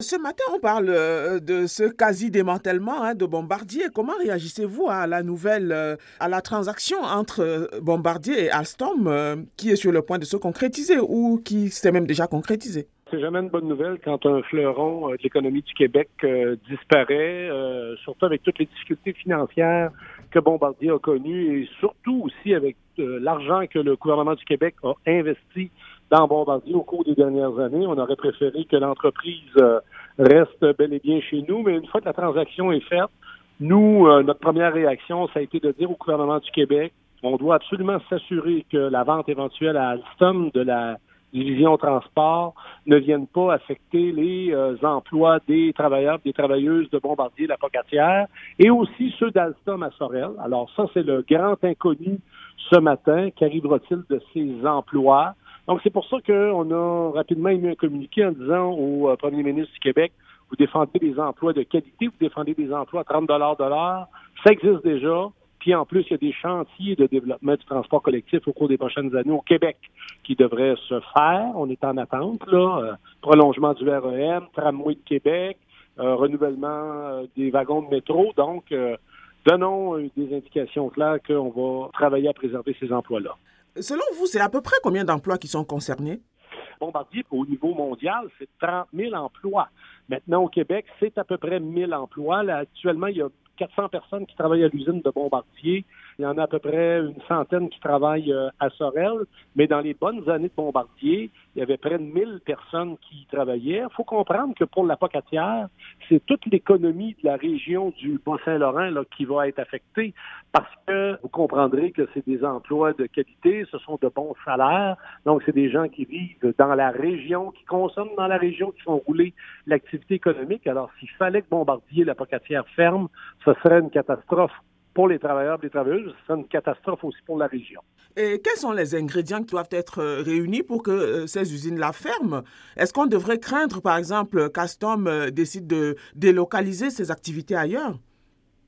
Ce matin, on parle euh, de ce quasi-démantèlement hein, de Bombardier. Comment réagissez-vous à la nouvelle, euh, à la transaction entre euh, Bombardier et Alstom qui est sur le point de se concrétiser ou qui s'est même déjà concrétisé? C'est jamais une bonne nouvelle quand un fleuron de l'économie du Québec disparaît, surtout avec toutes les difficultés financières que Bombardier a connues et surtout aussi avec l'argent que le gouvernement du Québec a investi dans Bombardier au cours des dernières années. On aurait préféré que l'entreprise reste bel et bien chez nous, mais une fois que la transaction est faite, nous, euh, notre première réaction, ça a été de dire au gouvernement du Québec, on doit absolument s'assurer que la vente éventuelle à Alstom de la division transport ne vienne pas affecter les euh, emplois des travailleurs, des travailleuses de Bombardier, la Pocatière, et aussi ceux d'Alstom à Sorel. Alors ça, c'est le grand inconnu ce matin. Qu'arrivera-t-il de ces emplois? Donc, c'est pour ça qu'on a rapidement émis un communiqué en disant au euh, premier ministre du Québec, vous défendez des emplois de qualité, vous défendez des emplois à 30 de l'heure. Ça existe déjà. Puis en plus, il y a des chantiers de développement du transport collectif au cours des prochaines années au Québec qui devraient se faire. On est en attente, là. Euh, prolongement du REM, tramway de Québec, euh, renouvellement des wagons de métro. Donc, donnons des indications claires qu'on va travailler à préserver ces emplois-là. Selon vous, c'est à peu près combien d'emplois qui sont concernés? Bombardier, au niveau mondial, c'est 30 000 emplois. Maintenant, au Québec, c'est à peu près 1000 emplois. Là, actuellement, il y a 400 personnes qui travaillent à l'usine de Bombardier. Il y en a à peu près une centaine qui travaillent euh, à Sorel. Mais dans les bonnes années de Bombardier, il y avait près de 1000 personnes qui y travaillaient. Il faut comprendre que pour la Pocatière, c'est toute l'économie de la région du Bas-Saint-Laurent qui va être affectée parce que vous comprendrez que c'est des emplois de qualité, ce sont de bons salaires. Donc, c'est des gens qui vivent dans la région, qui consomment dans la région, qui font rouler l'activité économique. Alors, s'il fallait que Bombardier, la Pocatière ferme, ce serait une catastrophe pour les travailleurs et les travailleuses, ce serait une catastrophe aussi pour la région. Et quels sont les ingrédients qui doivent être euh, réunis pour que euh, ces usines-là ferment? Est-ce qu'on devrait craindre, par exemple, qu'Astom euh, décide de délocaliser ses activités ailleurs?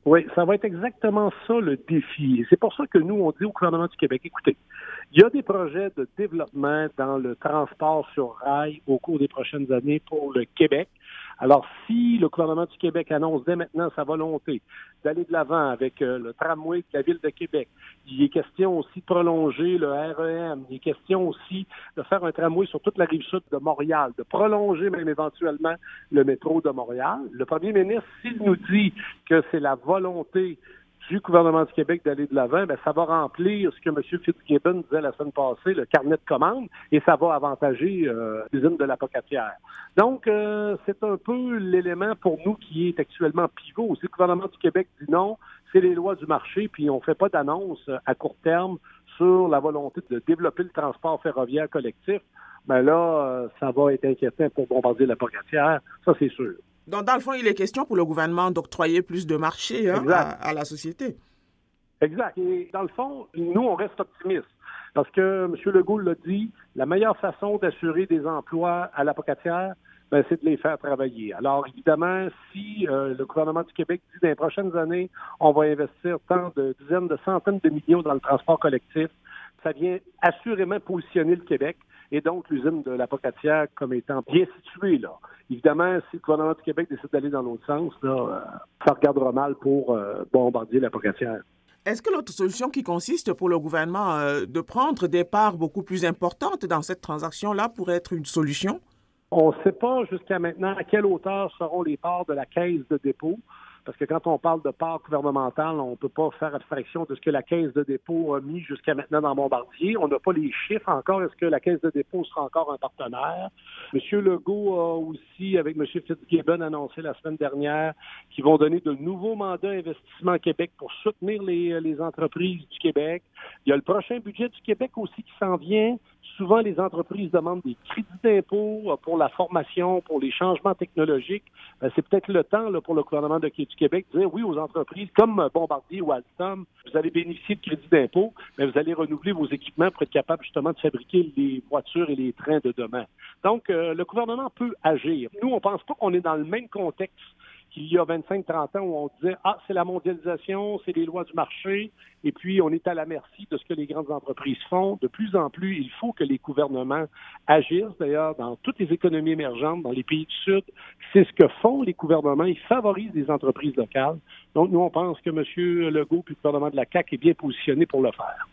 Oui, ça va être exactement ça le défi. C'est pour ça que nous, on dit au gouvernement du Québec, écoutez, il y a des projets de développement dans le transport sur rail au cours des prochaines années pour le Québec. Alors, si le gouvernement du Québec annonce dès maintenant sa volonté d'aller de l'avant avec euh, le tramway de la ville de Québec, il est question aussi de prolonger le REM, il est question aussi de faire un tramway sur toute la rive sud de Montréal, de prolonger même éventuellement le métro de Montréal. Le premier ministre, s'il nous dit que c'est la volonté du gouvernement du Québec d'aller de l'avant, ben, ça va remplir ce que M. Fitzgibbon disait la semaine passée, le carnet de commandes, et ça va avantager euh, l'usine de l'apocatière. Donc, euh, c'est un peu l'élément pour nous qui est actuellement pivot. Si le gouvernement du Québec dit non, c'est les lois du marché, puis on ne fait pas d'annonce à court terme sur la volonté de développer le transport ferroviaire collectif, ben là, euh, ça va être inquiétant pour bombarder la ça c'est sûr. Donc, dans le fond, il est question pour le gouvernement d'octroyer plus de marché hein, à, la société. Exact. Et dans le fond, nous, on reste optimistes. Parce que M. Legault l'a dit, la meilleure façon d'assurer des emplois à l'apocatière, ben, c'est de les faire travailler. Alors, évidemment, si euh, le gouvernement du Québec dit dans les prochaines années, on va investir tant de dizaines de centaines de millions dans le transport collectif, ça vient assurément positionner le Québec et donc l'usine de la Pocatière comme étant bien située là. Évidemment, si le gouvernement du Québec décide d'aller dans l'autre sens, là, euh, ça regardera mal pour euh, bombarder la Pocatière. Est-ce que l'autre solution qui consiste pour le gouvernement euh, de prendre des parts beaucoup plus importantes dans cette transaction-là pourrait être une solution? On ne sait pas jusqu'à maintenant à quelle hauteur seront les parts de la caisse de dépôt. Parce que quand on parle de part gouvernementale, on ne peut pas faire abstraction de ce que la Caisse de dépôt a mis jusqu'à maintenant dans Bombardier. On n'a pas les chiffres encore. Est-ce que la Caisse de dépôt sera encore un partenaire? M. Legault a aussi, avec M. Fitzgibbon, annoncé la semaine dernière qu'ils vont donner de nouveaux mandats Investissement Québec pour soutenir les entreprises du Québec. Il y a le prochain budget du Québec aussi qui s'en vient souvent les entreprises demandent des crédits d'impôt euh, pour la formation, pour les changements technologiques. Ben, c'est peut-être le temps là, pour le gouvernement de, du Québec de dire oui aux entreprises comme Bombardier ou Alstom, vous allez bénéficier de crédits d'impôt, mais vous allez renouveler vos équipements pour être capable justement de fabriquer les voitures et les trains de demain. Donc, euh, le gouvernement peut agir. Nous, on pense pas qu'on est dans le même contexte qu'il y a 25-30 ans où on disait Ah, c'est la mondialisation, c'est les lois du marché, et puis on est à la merci de ce que les grandes entreprises font. De plus en plus, il faut que les gouvernements agissent. D'ailleurs, dans toutes les économies émergentes, dans les pays du Sud, c'est ce que font les gouvernements. Ils favorisent les entreprises locales. Donc, nous, on pense que M. Legault et le gouvernement de la CAQ est bien positionné pour le faire.